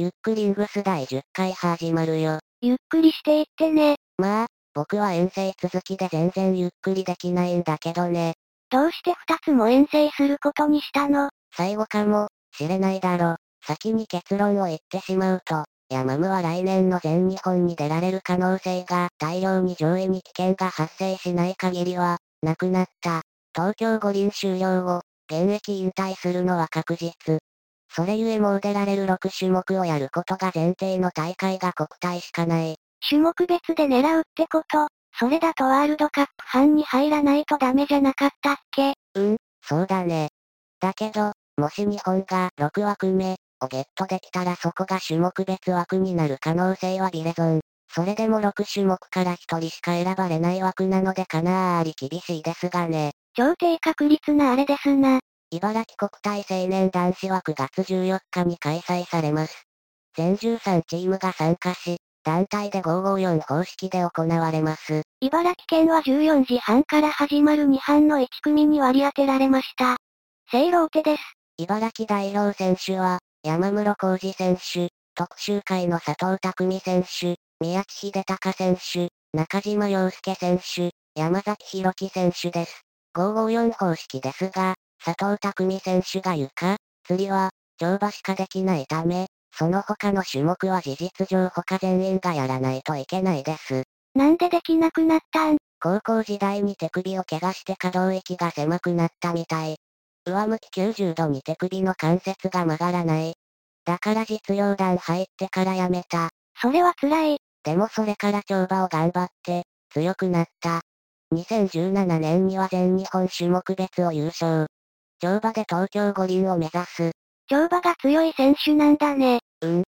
ゆっくりングス第10回始まるよ。ゆっくりしていってね。まあ、僕は遠征続きで全然ゆっくりできないんだけどね。どうして二つも遠征することにしたの？最後かも、しれないだろ。先に結論を言ってしまうと、ヤマムは来年の全日本に出られる可能性が大量に上位に危険が発生しない限りは、なくなった。東京五輪終了後、現役引退するのは確実。それゆえもう出られる6種目をやることが前提の大会が国体しかない。種目別で狙うってことそれだとワールドカップ班に入らないとダメじゃなかったっけ？うん、そうだね。だけど、もし日本が6枠目をゲットできたらそこが種目別枠になる可能性はビレゾン。それでも6種目から1人しか選ばれない枠なのでかなり厳しいですがね。超低確率なあれですな。茨城国体青年男子は9月14日に開催されます。全13チームが参加し、団体で554方式で行われます。茨城県は14時半から始まる2班の1組に割り当てられました。正ローテです。茨城大老選手は、山室浩二選手、特集会の佐藤匠選手、宮地秀隆選手、中島洋介選手、山崎弘樹選手です。554方式ですが、佐藤匠選手が床、釣りは、乗馬しかできないため、その他の種目は事実上他全員がやらないといけないです。なんでできなくなったん？高校時代に手首を怪我して可動域が狭くなったみたい。上向き90度に手首の関節が曲がらない。だから実用団入ってからやめた。それは辛い。でもそれから跳馬を頑張って、強くなった。2017年には全日本種目別を優勝。乗馬で東京五輪を目指す。乗馬が強い選手なんだね。うん。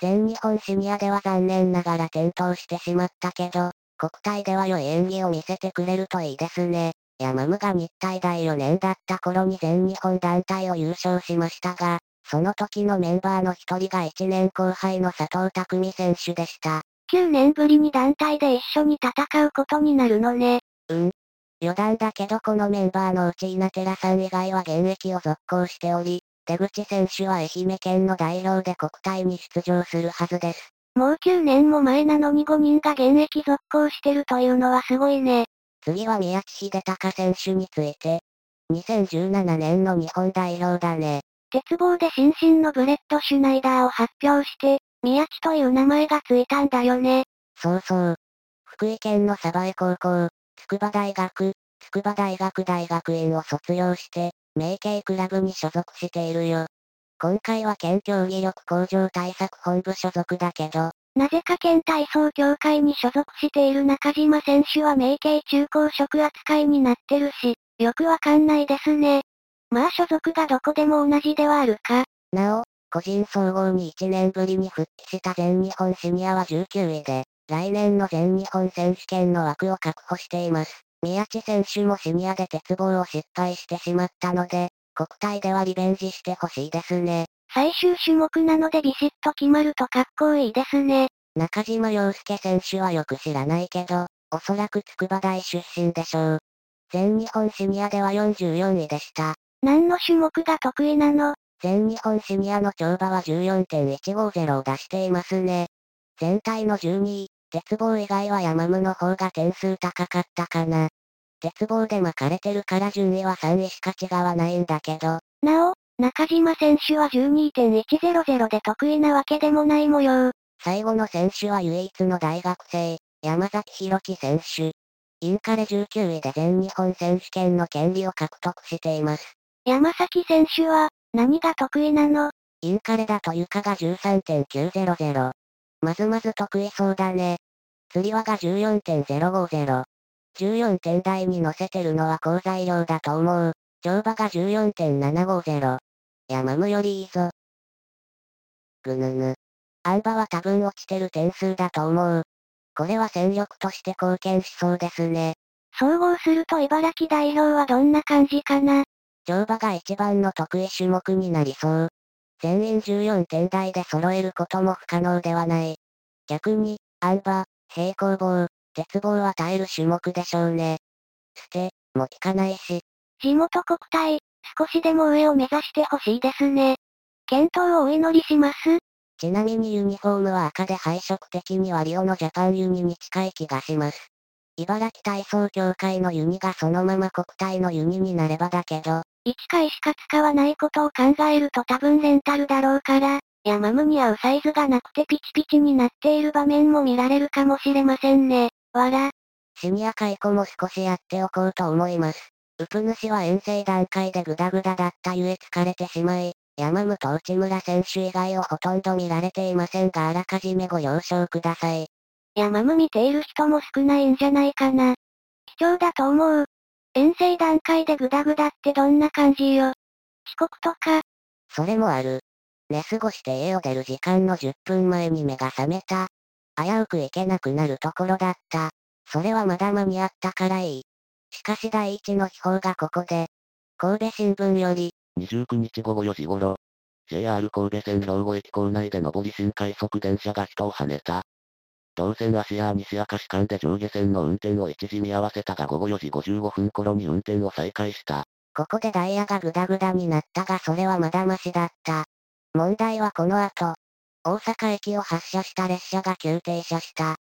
全日本シニアでは残念ながら転倒してしまったけど、国体では良い演技を見せてくれるといいですね。ヤマムが日体大4年だった頃に全日本団体を優勝しましたが、その時のメンバーの一人が1年後輩の佐藤匠選手でした。9年ぶりに団体で一緒に戦うことになるのね。うん。余談だけどこのメンバーのうち稲寺さん以外は現役を続行しており、出口選手は愛媛県の代表で国体に出場するはずです。もう9年も前なのに5人が現役続行してるというのはすごいね。次は宮地秀享選手について。2017年の日本代表だね。鉄棒で新進のブレットシュナイダーを発表して、宮地という名前がついたんだよね。そうそう。福井県の鯖江高校、筑波大学、筑波大学大学院を卒業して、名系クラブに所属しているよ。今回は県競技力向上対策本部所属だけど、なぜか県体操協会に所属している中島選手は名系中高職扱いになってるし、よくわかんないですね。まあ所属がどこでも同じではあるか。なお、個人総合に1年ぶりに復帰した全日本シニアは19位で、来年の全日本選手権の枠を確保しています。宮地選手もシニアで鉄棒を失敗してしまったので、国体ではリベンジしてほしいですね。最終種目なのでビシッと決まるとかっこいいですね。中島洋介選手はよく知らないけど、おそらく筑波大出身でしょう。全日本シニアでは44位でした。何の種目が得意なの？全日本シニアの跳馬は14.150を出していますね。全体の12位、鉄棒以外は山ムの方が点数高かったかな。鉄棒で巻かれてるから順位は3位しか違わないんだけど。なお、中島選手は12.100で得意なわけでもない模様。最後の選手は唯一の大学生、山崎弘樹選手。インカレ19位で全日本選手権の権利を獲得しています。山崎選手は、何が得意なの？インカレだと床が13.900。まずまず得意そうだね。釣り輪が14.050。14点台に乗せてるのは好材料だと思う。乗馬が14.750。山ムよりいいぞ。ぐぬぬ。アンバは多分落ちてる点数だと思う。これは戦力として貢献しそうですね。総合すると茨城代表はどんな感じかな乗馬が一番の得意種目になりそう。全員14点台で揃えることも不可能ではない。逆に、アンバ、平行棒、鉄棒は耐える種目でしょうね。捨て、も効かないし。地元国体、少しでも上を目指してほしいですね。健闘をお祈りします。ちなみにユニフォームは赤で配色的にはリオのジャパンユニに近い気がします。茨城体操協会のユニがそのまま国体のユニになればだけど。1回しか使わないことを考えると多分レンタルだろうから、ヤマムに合うサイズがなくてピチピチになっている場面も見られるかもしれませんね。わら。シニア解雇も少しやっておこうと思います。ウプ主は遠征段階でグダグダだったゆえ疲れてしまい、山ムと内村選手以外をほとんど見られていませんがあらかじめご了承ください。山ム見ている人も少ないんじゃないかな。貴重だと思う。遠征段階でグダグダってどんな感じよ。遅刻とか。それもある。寝過ごして家を出る時間の10分前に目が覚めた。危うく行けなくなるところだった。それはまだ間に合ったからいい。しかし第一の秘宝がここで。神戸新聞より。29日午後4時頃。JR 神戸線兵庫駅構内で上り新快速電車が人を跳ねた。同線芦屋西明石間で上下線の運転を一時見合わせたが午後4時55分頃に運転を再開した。ここでダイヤがグダグダになったがそれはまだマシだった。問題はこの後、大阪駅を発車した列車が急停車した。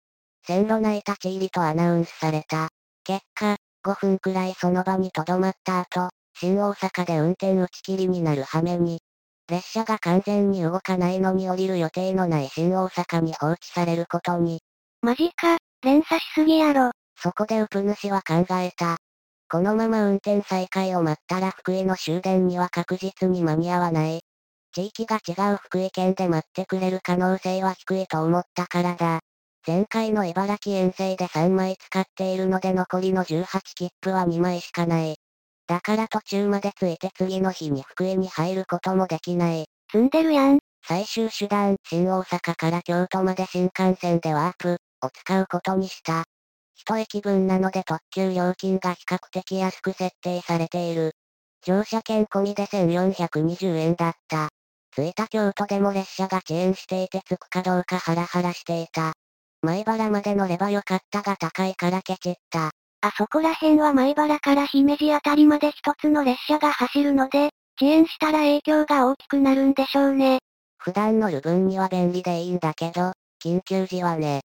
線路内立ち入りとアナウンスされた。結果、5分くらいその場に留まった後、新大阪で運転打ち切りになる羽目に、列車が完全に動かないのに降りる予定のない新大阪に放置されることに。マジか、連鎖しすぎやろ。そこでウプ主は考えた。このまま運転再開を待ったら福井の終電には確実に間に合わない。地域が違う福井県で待ってくれる可能性は低いと思ったからだ。前回の茨城遠征で3枚使っているので残りの18切符は2枚しかない。だから途中までついて次の日に福井に入ることもできない。積んでるやん。最終手段、新大阪から京都まで新幹線でワープを使うことにした。一駅分なので特急料金が比較的安く設定されている。乗車券込みで1420円だった。着いた京都でも列車が遅延していて着くかどうかハラハラしていた。前原まで乗ればよかったが高いからケチった。あそこら辺は前原から姫路あたりまで一つの列車が走るので、遅延したら影響が大きくなるんでしょうね。普段乗る分には便利でいいんだけど、緊急時はね。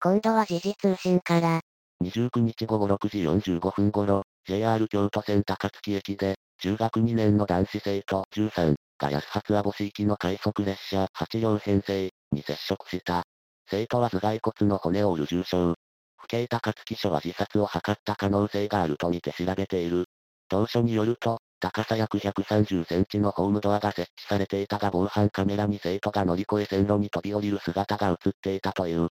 今度は時事通信から。29日午後6時45分頃、JR 京都線高槻駅で、中学2年の男子生徒13が安発網干行きの快速列車8両編成に接触した。生徒は頭蓋骨の骨を折る重傷、府警高槻署は自殺を図った可能性があるとみて調べている。当初によると、高さ約130センチのホームドアが設置されていたが防犯カメラに生徒が乗り越え線路に飛び降りる姿が映っていたという。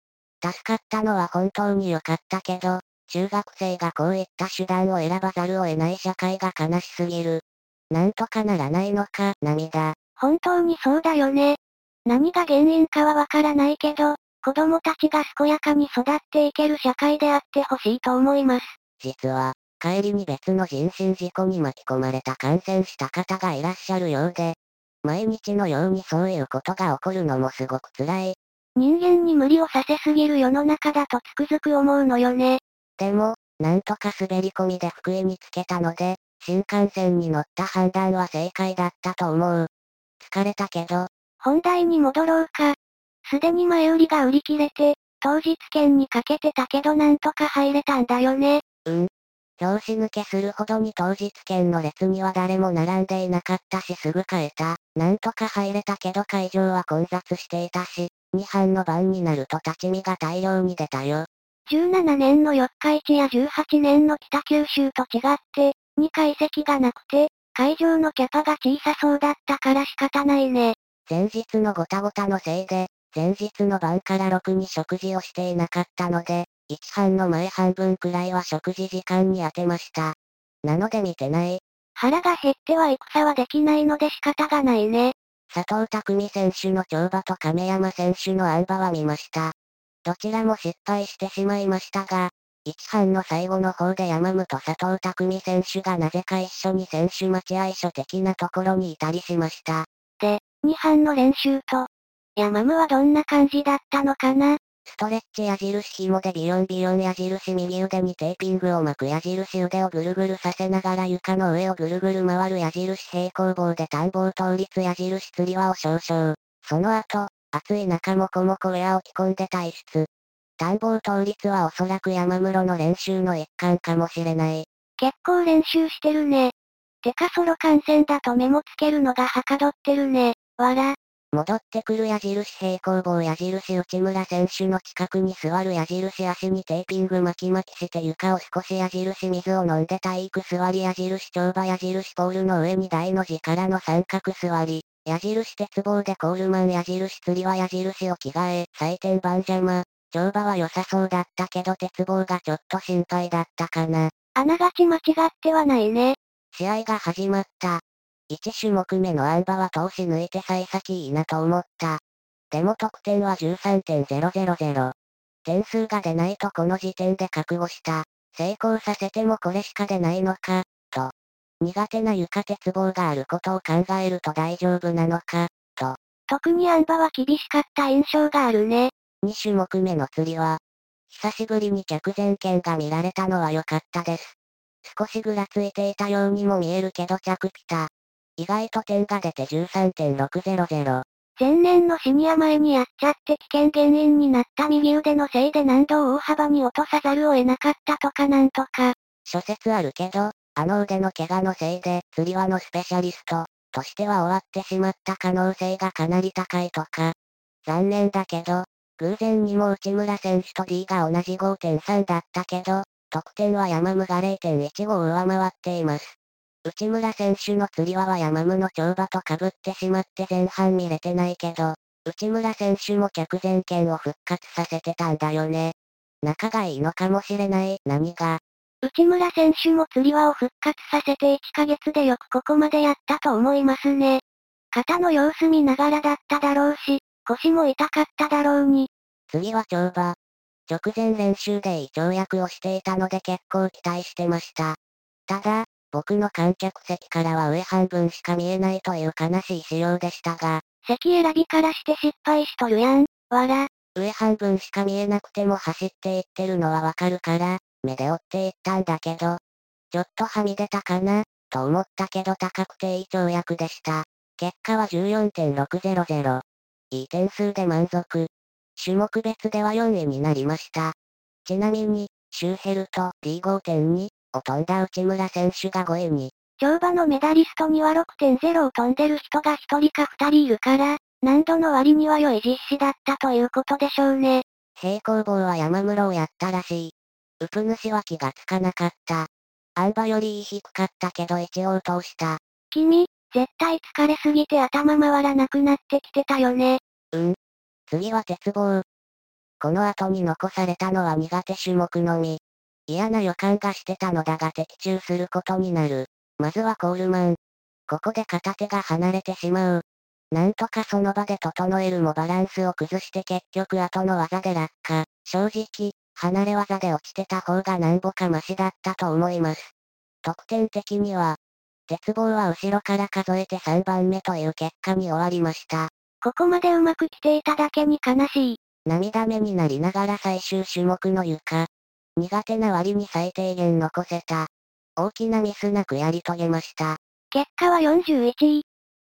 助かったのは本当に良かったけど、中学生がこういった手段を選ばざるを得ない社会が悲しすぎる。なんとかならないのか、涙。本当にそうだよね。何が原因かはわからないけど、子供たちが健やかに育っていける社会であってほしいと思います。実は、帰りに別の人身事故に巻き込まれた感染した方がいらっしゃるようで、毎日のようにそういうことが起こるのもすごく辛い。人間に無理をさせすぎる世の中だとつくづく思うのよね。でも、なんとか滑り込みで福井につけたので、新幹線に乗った判断は正解だったと思う。疲れたけど。本題に戻ろうか。すでに前売りが売り切れて、当日券にかけてたけどなんとか入れたんだよね。うん。拍子抜けするほどに当日券の列には誰も並んでいなかったしすぐ買えた。なんとか入れたけど会場は混雑していたし、2班の番になると立ち見が大量に出たよ。17年の四日市や18年の北九州と違って、2階席がなくて、会場のキャパが小さそうだったから仕方ないね。前日のごたごたのせいで、前日の晩からろくに食事をしていなかったので、1班の前半分くらいは食事時間に当てました。なので見てない。腹が減っては戦はできないので仕方がないね。佐藤匠選手の跳馬と亀山選手の安馬は見ました。どちらも失敗してしまいましたが、1班の最後の方で山本佐藤匠選手がなぜか一緒に選手待合所的なところにいたりしました。で、2班の練習と、ヤマムはどんな感じだったのかな？ストレッチ矢印紐でビヨンビヨン矢印右腕にテーピングを巻く矢印腕をぐるぐるさせながら床の上をぐるぐる回る矢印平行棒で田んぼ倒立矢印釣り輪を少々。その後、暑い中もこもこウェアを着込んで退出。探訪倒立はおそらく山室の練習の一環かもしれない。結構練習してるね。てかソロ観戦だとメモつけるのがはかどってるね。わら。戻ってくる矢印平行棒矢印内村選手の近くに座る矢印足にテーピング巻き巻きして床を少し矢印水を飲んで体育座り矢印跳馬矢印ポールの上に台の字からの三角座り。矢印鉄棒でコールマン矢印釣りは矢印を着替え、採点番邪魔。跳馬は良さそうだったけど鉄棒がちょっと心配だったかな。あながち間違ってはないね。試合が始まった。1種目目のアンバは通し抜いて幸先いいなと思った。でも得点は13.000。点数が出ないとこの時点で覚悟した。成功させてもこれしか出ないのか、と。苦手な床鉄棒があることを考えると大丈夫なのか、と。特にアンバは厳しかった印象があるね。2種目目の釣りは、久しぶりに着前剣が見られたのは良かったです。少しぐらついていたようにも見えるけど着ピタ。意外と点が出て13.600。前年のシニア前にやっちゃって危険原因になった右腕のせいで難度を大幅に落とさざるを得なかったとかなんとか。諸説あるけど、あの腕の怪我のせいで、釣り輪のスペシャリスト、としては終わってしまった可能性がかなり高いとか。残念だけど、偶然にも内村選手と D が同じ5.3だったけど、得点は山ムが0.15上回っています。内村選手の釣り輪は山ムの跳馬と被ってしまって前半見れてないけど、内村選手も着前剣を復活させてたんだよね。仲がいいのかもしれない、何が？内村選手も釣り輪を復活させて1ヶ月でよくここまでやったと思いますね。肩の様子見ながらだっただろうし、腰も痛かっただろうに。次は跳馬。直前練習でいい跳躍をしていたので結構期待してました。ただ、僕の観客席からは上半分しか見えないという悲しい仕様でしたが。席選びからして失敗しとるやん、わら。上半分しか見えなくても走っていってるのはわかるから、目で追っていったんだけど、ちょっとはみ出たかな、と思ったけど高くていい跳躍でした。結果は14.600。いい点数で満足。種目別では4位になりました。ちなみに、シューヘルと D5.2 を飛んだ内村選手が5位に。跳馬のメダリストには6.0を飛んでる人が1人か2人いるから、難度の割には良い実施だったということでしょうね。平行棒は山室をやったらしい。ウプ主は気がつかなかった。アンバより低かったけど一応通した。君、絶対疲れすぎて頭回らなくなってきてたよね。うん。次は鉄棒。この後に残されたのは苦手種目のみ。嫌な予感がしてたのだが的中することになる。まずはコールマン。ここで片手が離れてしまう。なんとかその場で整えるもバランスを崩して結局後の技で落下。正直、離れ技で落ちてた方がなんぼかマシだったと思います。得点的には、鉄棒は後ろから数えて3番目という結果に終わりました。ここまでうまく来ていただけに悲しい。涙目になりながら最終種目の床。苦手な割に最低限残せた。大きなミスなくやり遂げました。結果は41位。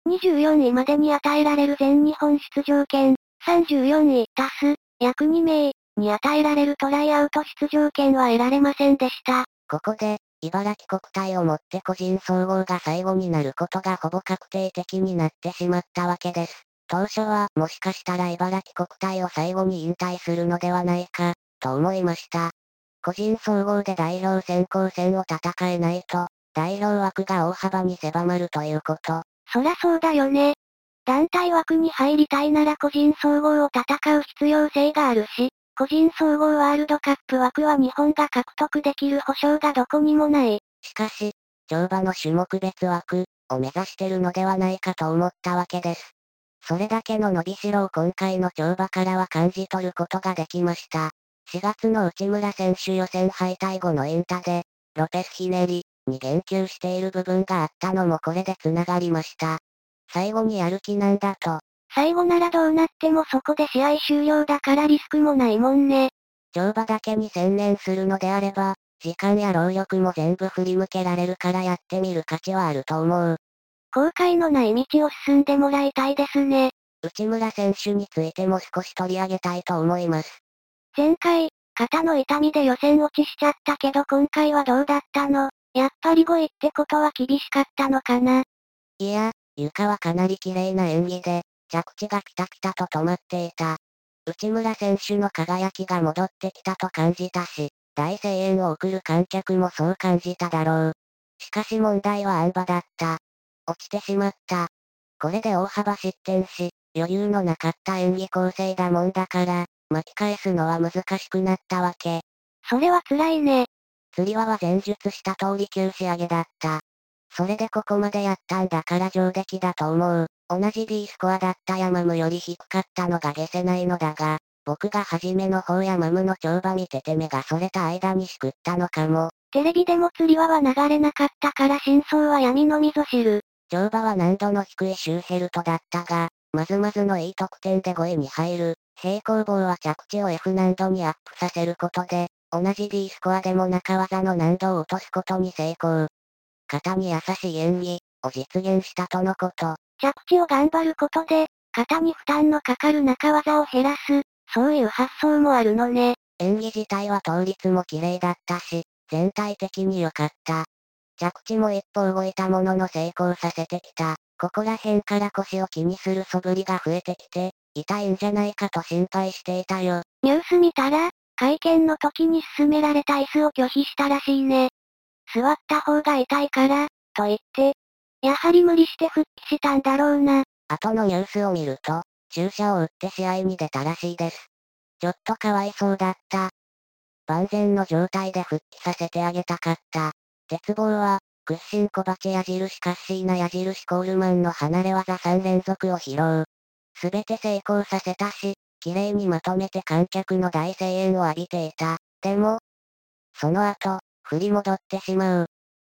24位までに与えられる全日本出場権、34位、足す、約2名、に与えられるトライアウト出場権は得られませんでした。ここで、茨城国体をもって個人総合が最後になることがほぼ確定的になってしまったわけです。当初は、もしかしたら茨城国体を最後に引退するのではないか、と思いました。個人総合で代表選考戦を戦えないと、代表枠が大幅に狭まるということ。そらそうだよね。団体枠に入りたいなら個人総合を戦う必要性があるし、個人総合ワールドカップ枠は日本が獲得できる保証がどこにもない。しかし、跳馬の種目別枠を目指してるのではないかと思ったわけです。それだけの伸びしろを今回の跳馬からは感じ取ることができました。4月の内村選手予選敗退後のインタで、ロペスひねりに言及している部分があったのもこれで繋がりました。最後にやる気なんだと、最後ならどうなってもそこで試合終了だからリスクもないもんね。乗馬だけに専念するのであれば、時間や労力も全部振り向けられるからやってみる価値はあると思う。後悔のない道を進んでもらいたいですね。内村選手についても少し取り上げたいと思います。前回、肩の痛みで予選落ちしちゃったけど今回はどうだったの？やっぱり5位ってことは厳しかったのかな？いや、床はかなり綺麗な演技で、着地がピタピタと止まっていた。内村選手の輝きが戻ってきたと感じたし、大声援を送る観客もそう感じただろう。しかし問題はあん馬だった。落ちてしまった。これで大幅失点し、余裕のなかった演技構成だもんだから、巻き返すのは難しくなったわけ。それは辛いね。釣り輪は前述した通り9仕上げだった。それでここまでやったんだから上出来だと思う。同じ D スコアだったヤマムより低かったのが消せないのだが、僕が初めの方ヤマムの跳馬見てて目がそれた間にしくったのかも。テレビでも釣り輪は流れなかったから真相は闇の溝知る。跳馬は難度の低いシューヘルトだったが、まずまずのいい得点で5位に入る。平行棒は着地を F 難度にアップさせることで、同じ D スコアでも中技の難度を落とすことに成功。肩に優しい演技を実現したとのこと。着地を頑張ることで、肩に負担のかかる中技を減らす、そういう発想もあるのね。演技自体は倒立も綺麗だったし、全体的に良かった。着地も一歩動いたものの成功させてきた。ここら辺から腰を気にする素振りが増えてきて、痛いんじゃないかと心配していたよ。ニュース見たら、会見の時に勧められた椅子を拒否したらしいね。座った方が痛いから、と言って。やはり無理して復帰したんだろうな。後のニュースを見ると、注射を打って試合に出たらしいです。ちょっとかわいそうだった。万全の状態で復帰させてあげたかった。鉄棒は、屈伸小鉢矢印カッシーナ矢印コールマンの離れ技3連続を披露。すべて成功させたし、綺麗にまとめて観客の大声援を浴びていた。でも、その後、振り戻ってしまう。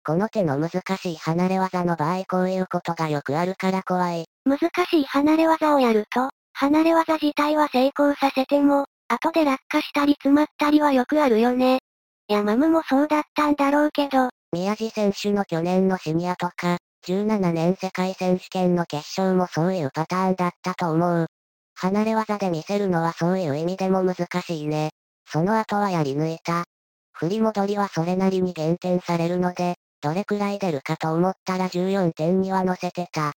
この手の難しい離れ技の場合こういうことがよくあるから怖い。難しい離れ技をやると、離れ技自体は成功させても、後で落下したり詰まったりはよくあるよね。ヤマムもそうだったんだろうけど、宮地選手の去年のシニアとか、17年世界選手権の決勝もそういうパターンだったと思う。離れ技で見せるのはそういう意味でも難しいね。その後はやり抜いた。振り戻りはそれなりに減点されるので、どれくらい出るかと思ったら14点には乗せてた。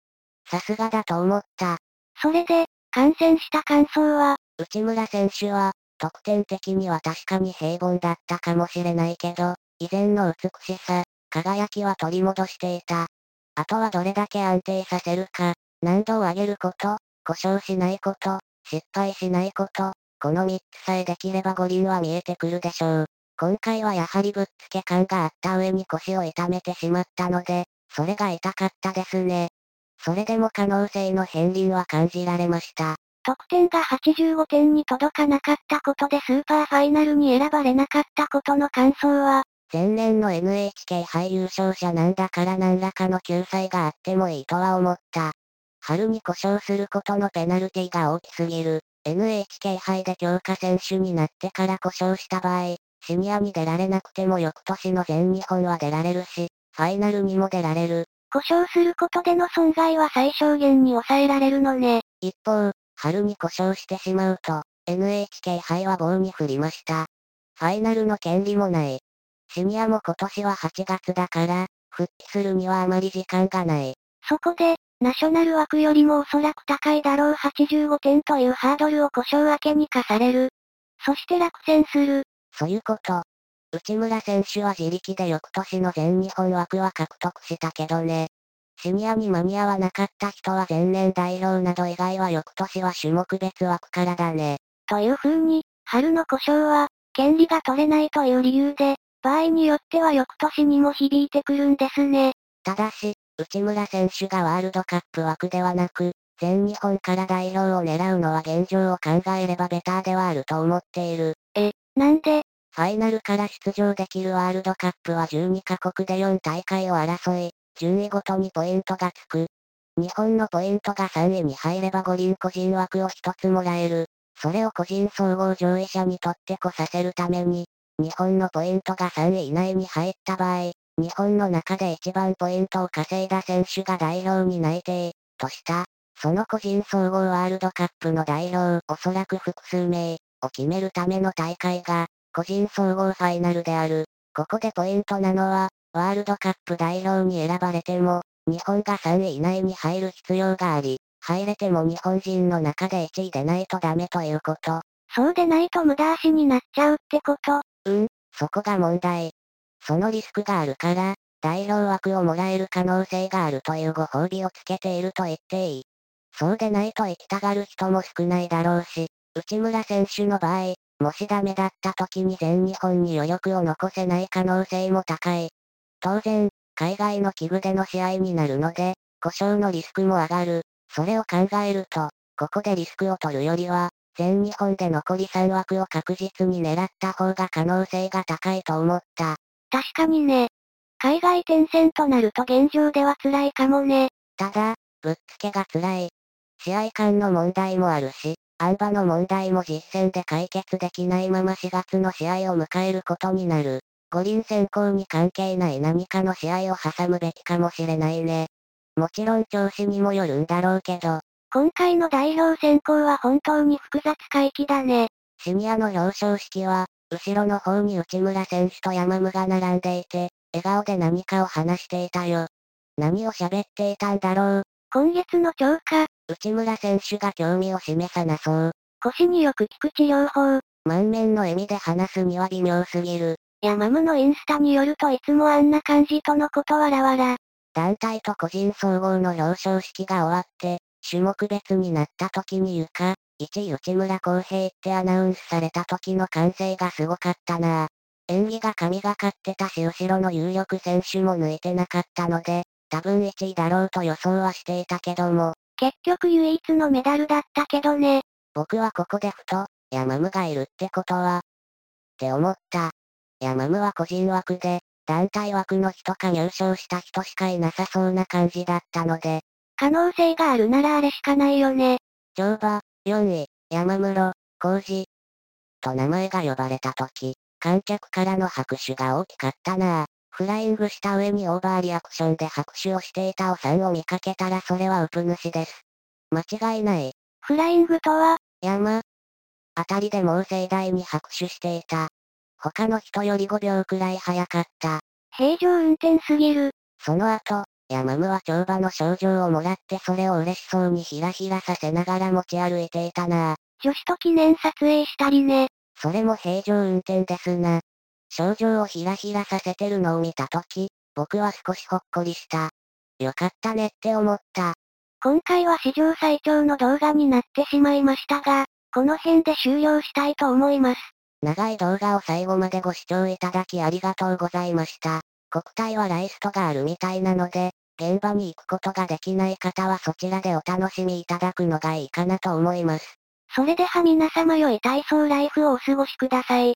さすがだと思った。それで、観戦した感想は、内村選手は、得点的には確かに平凡だったかもしれないけど、以前の美しさ、輝きは取り戻していた。あとはどれだけ安定させるか、難度を上げること、故障しないこと、失敗しないこと、この3つさえできれば五輪は見えてくるでしょう。今回はやはりぶっつけ感があった上に腰を痛めてしまったので、それが痛かったですね。それでも可能性の片鱗は感じられました。得点が85点に届かなかったことでスーパーファイナルに選ばれなかったことの感想は、前年の NHK 杯優勝者なんだから何らかの救済があってもいいとは思った。春に故障することのペナルティが大きすぎる。NHK 杯で強化選手になってから故障した場合、シニアに出られなくても翌年の全日本は出られるし、ファイナルにも出られる。故障することでの損害は最小限に抑えられるのね。一方、春に故障してしまうと、NHK 杯は棒に振りました。ファイナルの権利もない。シニアも今年は8月だから、復帰するにはあまり時間がない。そこで、ナショナル枠よりもおそらく高いだろう85点というハードルを故障明けに課される。そして落選する。そういうこと。内村選手は自力で翌年の全日本枠は獲得したけどね。シニアに間に合わなかった人は前年代表など以外は翌年は種目別枠からだね。という風に、春の故障は、権利が取れないという理由で、場合によっては翌年にも響いてくるんですね。ただし、内村選手がワールドカップ枠ではなく、全日本から代表を狙うのは現状を考えればベターではあると思っている。なんで、ファイナルから出場できるワールドカップは12カ国で4大会を争い、順位ごとにポイントがつく。日本のポイントが3位に入れば五輪個人枠を1つもらえる。それを個人総合上位者にとってこさせるために、日本のポイントが3位以内に入った場合、日本の中で一番ポイントを稼いだ選手が代表に内定、とした。その個人総合ワールドカップの代表、おそらく複数名、を決めるための大会が、個人総合ファイナルである。ここでポイントなのは、ワールドカップ代表に選ばれても、日本が3位以内に入る必要があり、入れても日本人の中で1位でないとダメということ。そうでないと無駄足になっちゃうってことうん、そこが問題。そのリスクがあるから、代表枠をもらえる可能性があるというご褒美をつけていると言っていい。そうでないと行きたがる人も少ないだろうし、内村選手の場合、もしダメだった時に全日本に余力を残せない可能性も高い。当然、海外の器具での試合になるので、故障のリスクも上がる。それを考えると、ここでリスクを取るよりは、全日本で残り3枠を確実に狙った方が可能性が高いと思った。確かにね。海外転戦となると現状では辛いかもね。ただ、ぶっつけが辛い。試合間の問題もあるし、アンバの問題も実戦で解決できないまま4月の試合を迎えることになる。五輪選考に関係ない何かの試合を挟むべきかもしれないね。もちろん調子にもよるんだろうけど。今回の代表選考は本当に複雑回帰だね。シニアの表彰式は、後ろの方に内村選手と山ムが並んでいて、笑顔で何かを話していたよ。何を喋っていたんだろう。今月の超過。内村選手が興味を示さなそう。腰によく効く治療法。満面の笑みで話すには微妙すぎる。ヤマムのインスタによるといつもあんな感じとのことわらわら。団体と個人総合の表彰式が終わって、種目別になった時に床、1位内村航平ってアナウンスされた時の歓声がすごかったな演技が神がかってたし後ろの有力選手も抜いてなかったので、多分1位だろうと予想はしていたけども。結局唯一のメダルだったけどね。僕はここでふと、ヤマムがいるってことは、って思った。ヤマムは個人枠で、団体枠の人か入賞した人しかいなさそうな感じだったので。可能性があるならあれしかないよね。乗馬、4位、山室、浩二。と名前が呼ばれた時、観客からの拍手が大きかったなフライングした上にオーバーリアクションで拍手をしていたおさんを見かけたらそれはウプ主です。間違いない。フライングとは？山。あたりでもう盛大に拍手していた。他の人より5秒くらい早かった。平常運転すぎる。その後、ヤマムは帳場の賞状をもらってそれを嬉しそうにひらひらさせながら持ち歩いていたな女子と記念撮影したりね。それも平常運転ですな。症状をひらひらさせてるのを見たとき、僕は少しほっこりした。よかったねって思った。今回は史上最長の動画になってしまいましたが、この辺で終了したいと思います。長い動画を最後までご視聴いただきありがとうございました。国体はライストがあるみたいなので、現場に行くことができない方はそちらでお楽しみいただくのがいいかなと思います。それでは皆様良い体操ライフをお過ごしください。